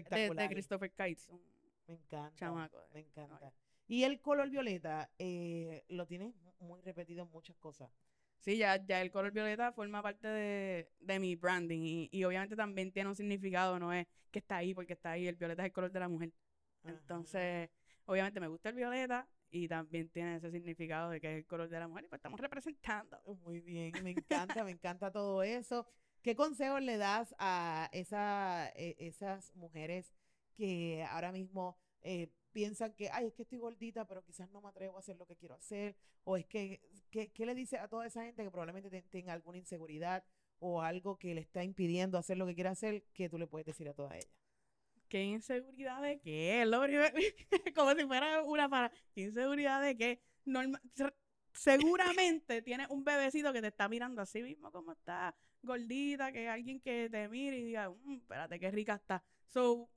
Espectacular. de Christopher Kites, Me encanta. chamaco. de- Me encanta. Y el color violeta eh, lo tienes muy repetido en muchas cosas. Sí, ya, ya el color violeta forma parte de, de mi branding y, y obviamente también tiene un significado, no es que está ahí porque está ahí, el violeta es el color de la mujer. Entonces, obviamente me gusta el violeta y también tiene ese significado de que es el color de la mujer y pues estamos representando. Muy bien, me encanta, me encanta todo eso. ¿Qué consejos le das a e- esas mujeres que ahora mismo eh, piensan que, ay, es que estoy gordita, pero quizás no me atrevo a hacer lo que quiero hacer? ¿O es que, ¿qué, qué le dice a toda esa gente que probablemente te- tenga alguna inseguridad o algo que le está impidiendo hacer lo que quiere hacer? que tú le puedes decir a toda ella? ¿Qué inseguridad de qué? Lo Como si fuera una para. ¿Qué inseguridad de qué? Norma- se- seguramente tienes un bebecito que te está mirando así mismo como está, gordita, que alguien que te mire y diga, "Mm, espérate, qué rica está. So,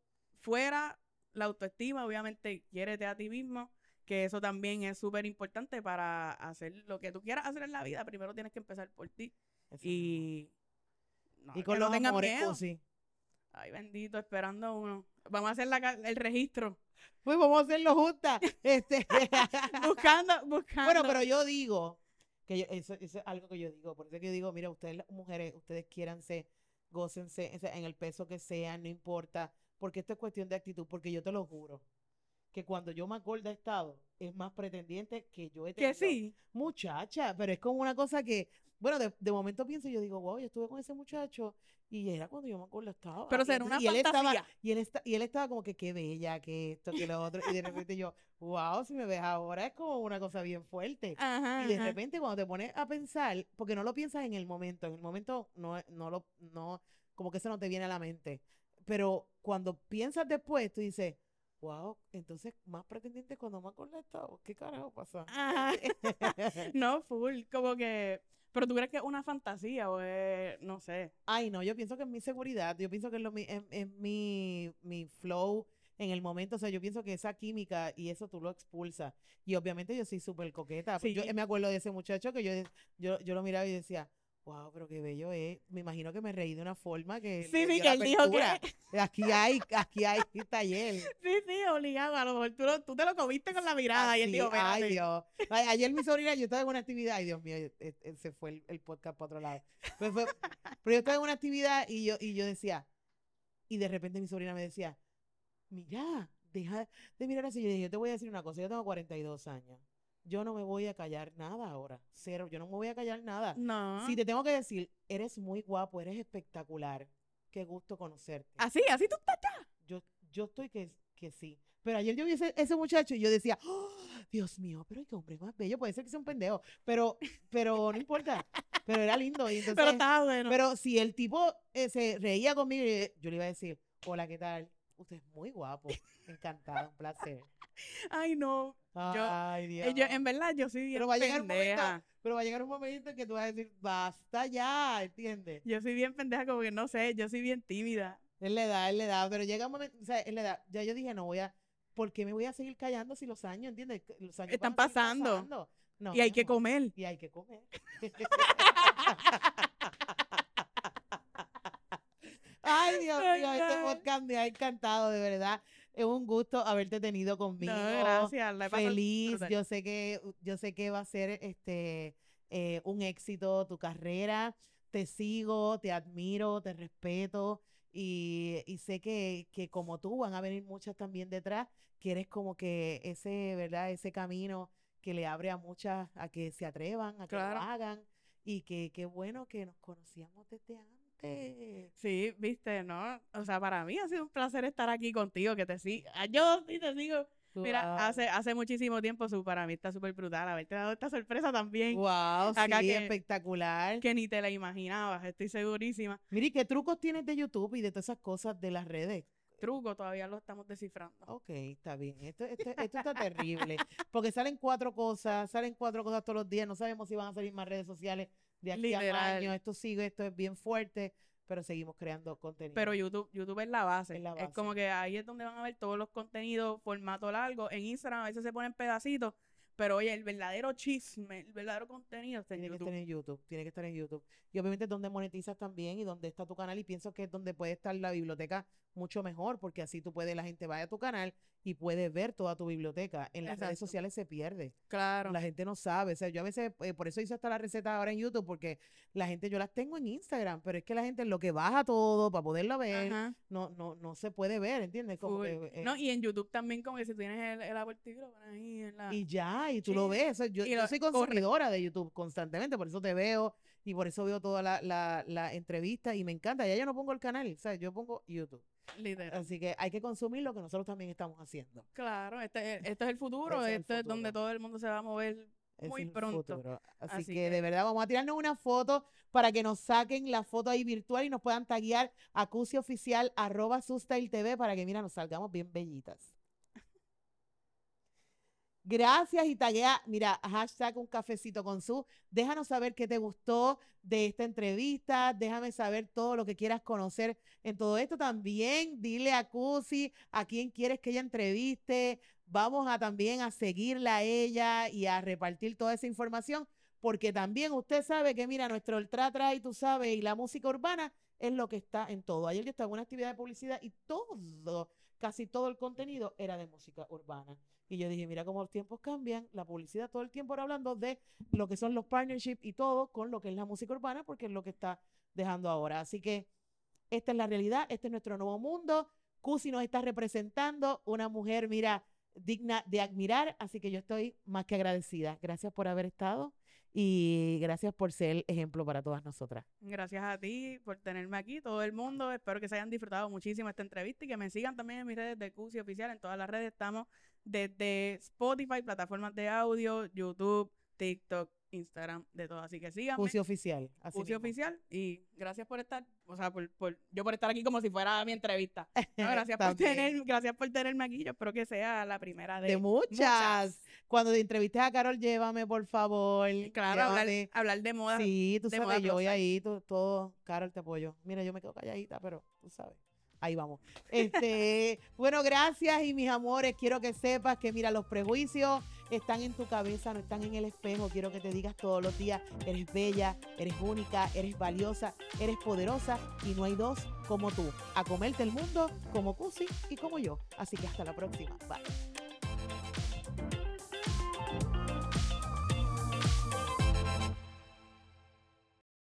fuera la autoestima, obviamente, quiérete a ti mismo, que eso también es súper importante para hacer lo que tú quieras hacer en la vida. Primero tienes que empezar por ti. Eso. Y. no, y con los amores, miedo. Ay, bendito, esperando uno. Vamos a hacer la el registro. Pues vamos a hacerlo juntas. Este, Buscando, buscando. bueno, pero yo digo que yo- eso, eso es algo que yo digo. Por eso que yo digo, mira, ustedes las mujeres, ustedes quiéranse, gócense o sea, en el peso que sean, no importa. Porque esto es cuestión de actitud. Porque yo te lo juro, que cuando yo más gorda he estado, es más pretendiente que yo he tenido. que sí. Muchacha, pero es como una cosa que, bueno, de, de momento pienso y yo digo, wow, yo estuve con ese muchacho y era cuando yo más gorda estaba. Pero Y será una entonces- y él estaba, fantasía. y él, está, y él estaba como que qué bella, que esto, que lo otro. Y de repente yo, wow, si me ves ahora es como una cosa bien fuerte. Ajá, Y de ajá. repente cuando te pones a pensar, porque no lo piensas en el momento, en el momento no, no lo, no, como que eso no te viene a la mente. Pero cuando piensas después, tú dices, wow, entonces más pretendiente cuando más gorda estaba. ¿Qué carajo pasa? Ajá. no, full. Como que. Pero tú crees que es una fantasía o es. No sé. Ay, no, yo pienso que es mi seguridad, yo pienso que es, lo, mi- es, es mi, mi flow en el momento, o sea, yo pienso que esa química y eso tú lo expulsas. Y obviamente yo soy súper coqueta. pues Yo Sí. me acuerdo de ese muchacho que yo, yo, yo lo miraba y decía, wow, pero qué bello es. Me imagino que me reí de una forma que... Sí, sí, que él dijo que-. Aquí hay, aquí hay taller. Sí, sí, obligado. A lo mejor tú, lo- tú te lo comiste con la mirada y él dijo, ay. Dios. Ay, Ayer mi sobrina, yo estaba en una actividad, ay, Dios mío, eh, eh, se fue el, el podcast para otro lado. Fue- pero yo estaba en una actividad y yo, y yo decía, y de repente mi sobrina me decía, mira, deja de mirar así. Yo dije, yo te voy a decir una cosa, yo tengo 42 años. Yo no me voy a callar nada ahora. Cero, yo no me voy a callar nada. No. Si te tengo que decir, eres muy guapo, eres espectacular. Qué gusto conocerte. Así, así tú estás ya. Yo, yo estoy que, que sí. Pero ayer yo vi ese, ese muchacho y yo decía, "Oh, Dios mío, pero qué hombre más bello. Puede ser que sea un pendejo, pero, pero no importa. Pero era lindo. Y entonces, Pero estaba bueno. pero si el tipo eh, se reía conmigo, yo le iba a decir, hola, ¿qué tal? Usted es muy guapo. Encantado, un placer. Ay, no. Ay, Eh, Dios. yo- en verdad, yo soy bien Pero va a llegar un momento, pero va a llegar un momento en que tú vas a decir, basta ya, ¿entiendes? Yo soy bien pendeja, como que no sé, yo soy bien tímida. Es la edad, es la edad, pero llega un momento, o sea, es la edad. Ya yo dije, no voy a, ¿por qué me voy a seguir callando si los años, ¿entiendes? Los años Están pasando. pasando. No, y hay que comer. Y hay que comer. Ay, Dios mío, este podcast me ha encantado, de verdad. Es un gusto haberte tenido conmigo. No, gracias. la Feliz. Yo sé que, yo sé que va a ser este eh, un éxito tu carrera. Te sigo, te admiro, te respeto. Y, y sé que, que como tú van a venir muchas también detrás, que eres como que ese, ¿verdad? Ese camino que le abre a muchas a que se atrevan, a que Claro. lo hagan. Y que qué bueno que nos conocíamos desde antes. Sí, viste, ¿no? O sea, para mí ha sido un placer estar aquí contigo, que te sigo. Yo sí te sigo. Mira, hace, hace muchísimo tiempo, su, para mí está súper brutal haberte dado esta sorpresa también, Wow, Acá sí, que- espectacular. que ni te la imaginabas, estoy segurísima. Mire, ¿qué trucos tienes de YouTube y de todas esas cosas de las redes? Truco, todavía lo estamos descifrando. Ok, está bien. Esto, esto, esto está terrible. Porque salen cuatro cosas, salen cuatro cosas todos los días. No sabemos si van a salir más redes sociales de aquí a un Literal. año. Esto sigue, esto es bien fuerte, pero seguimos creando contenido. Pero YouTube, YouTube es la base. Es la Es como base. que ahí es donde van a ver todos los contenidos, formato largo. En Instagram a veces se ponen pedacitos, pero oye, el verdadero chisme, el verdadero contenido está en tiene que estar en YouTube, tiene que estar en YouTube. Y obviamente es donde monetizas también y donde está tu canal. Y pienso que es donde puede estar la biblioteca mucho mejor, porque así tú puedes, la gente vaya a tu canal y puede ver toda tu biblioteca. En las redes sociales se pierde. Claro. La gente no sabe. O sea, yo a veces, eh, por eso hice hasta la receta ahora en YouTube, porque la gente, yo las tengo en Instagram, pero es que la gente lo que baja todo para poderla ver, Ajá. no, no, no se puede ver, ¿entiendes? Como que, eh, No, y en YouTube también como que si tienes el, el ahí en la... y ya, y tú lo ves. Yo, Y yo lo- soy corre. consumidora de YouTube constantemente, por eso te veo y por eso veo toda la, la, la entrevista y me encanta. Ya yo no pongo el canal, o sea, yo pongo YouTube. Literal. Así que hay que consumir lo que nosotros también estamos haciendo. Claro, este, es- esto es el futuro, Ese es el es donde futuro. todo el mundo se va a mover muy pronto. futuro. Así, Así que, de verdad vamos a tirarnos una foto para que nos saquen la foto ahí virtual y nos puedan taguear a Cusi Oficial, arroba TV para que, mira, nos salgamos bien bellitas. Gracias y taguea, mira, hashtag un cafecito con su. Déjanos saber qué te gustó de esta entrevista. Déjame saber todo lo que quieras conocer en todo esto. También dile a Cusi a quién quieres que ella entreviste. Vamos a también a seguirla a ella y a repartir toda esa información. Porque también usted sabe que, mira, nuestro ultra y tú sabes, y la música urbana es lo que está en todo. Ayer yo estaba en una actividad de publicidad y todo, casi todo el contenido era de música urbana. Y yo dije, mira cómo los tiempos cambian, la publicidad todo el tiempo era hablando de lo que son los partnerships y todo con lo que es la música urbana, porque es lo que está dejando ahora. Así que esta es la realidad, este es nuestro nuevo mundo. Cusi nos está representando, una mujer, mira, digna de admirar, así que yo estoy más que agradecida. Gracias por haber estado y gracias por ser ejemplo para todas nosotras. Gracias a ti por tenerme aquí, todo el mundo. Espero que se hayan disfrutado muchísimo esta entrevista y que me sigan también en mis redes de Cusi Oficial. En todas las redes estamos desde Spotify, plataformas de audio, YouTube, TikTok, Instagram, de todo. Así que síganme. Cusi oficial. Así Cusi mismo. Oficial. Y gracias por estar, o sea, por, por- yo por estar aquí como si fuera mi entrevista. No, gracias, por tener, gracias por tenerme aquí. Yo espero que sea la primera de, De muchas. Cuando te entrevistes a Carol, llévame, por favor. Claro, hablar, hablar de moda. Sí, tú de sabes, moda yo voy ahí, tú, todo, Carol, te apoyo. Mira, yo me quedo calladita, pero tú sabes. Ahí vamos. Este, bueno, gracias y mis amores, quiero que sepas que mira, los prejuicios están en tu cabeza, no están en el espejo. Quiero que te digas todos los días, eres bella, eres única, eres valiosa, eres poderosa y no hay dos como tú. A comerte el mundo como Cusi y como yo. Así que hasta la próxima. Bye.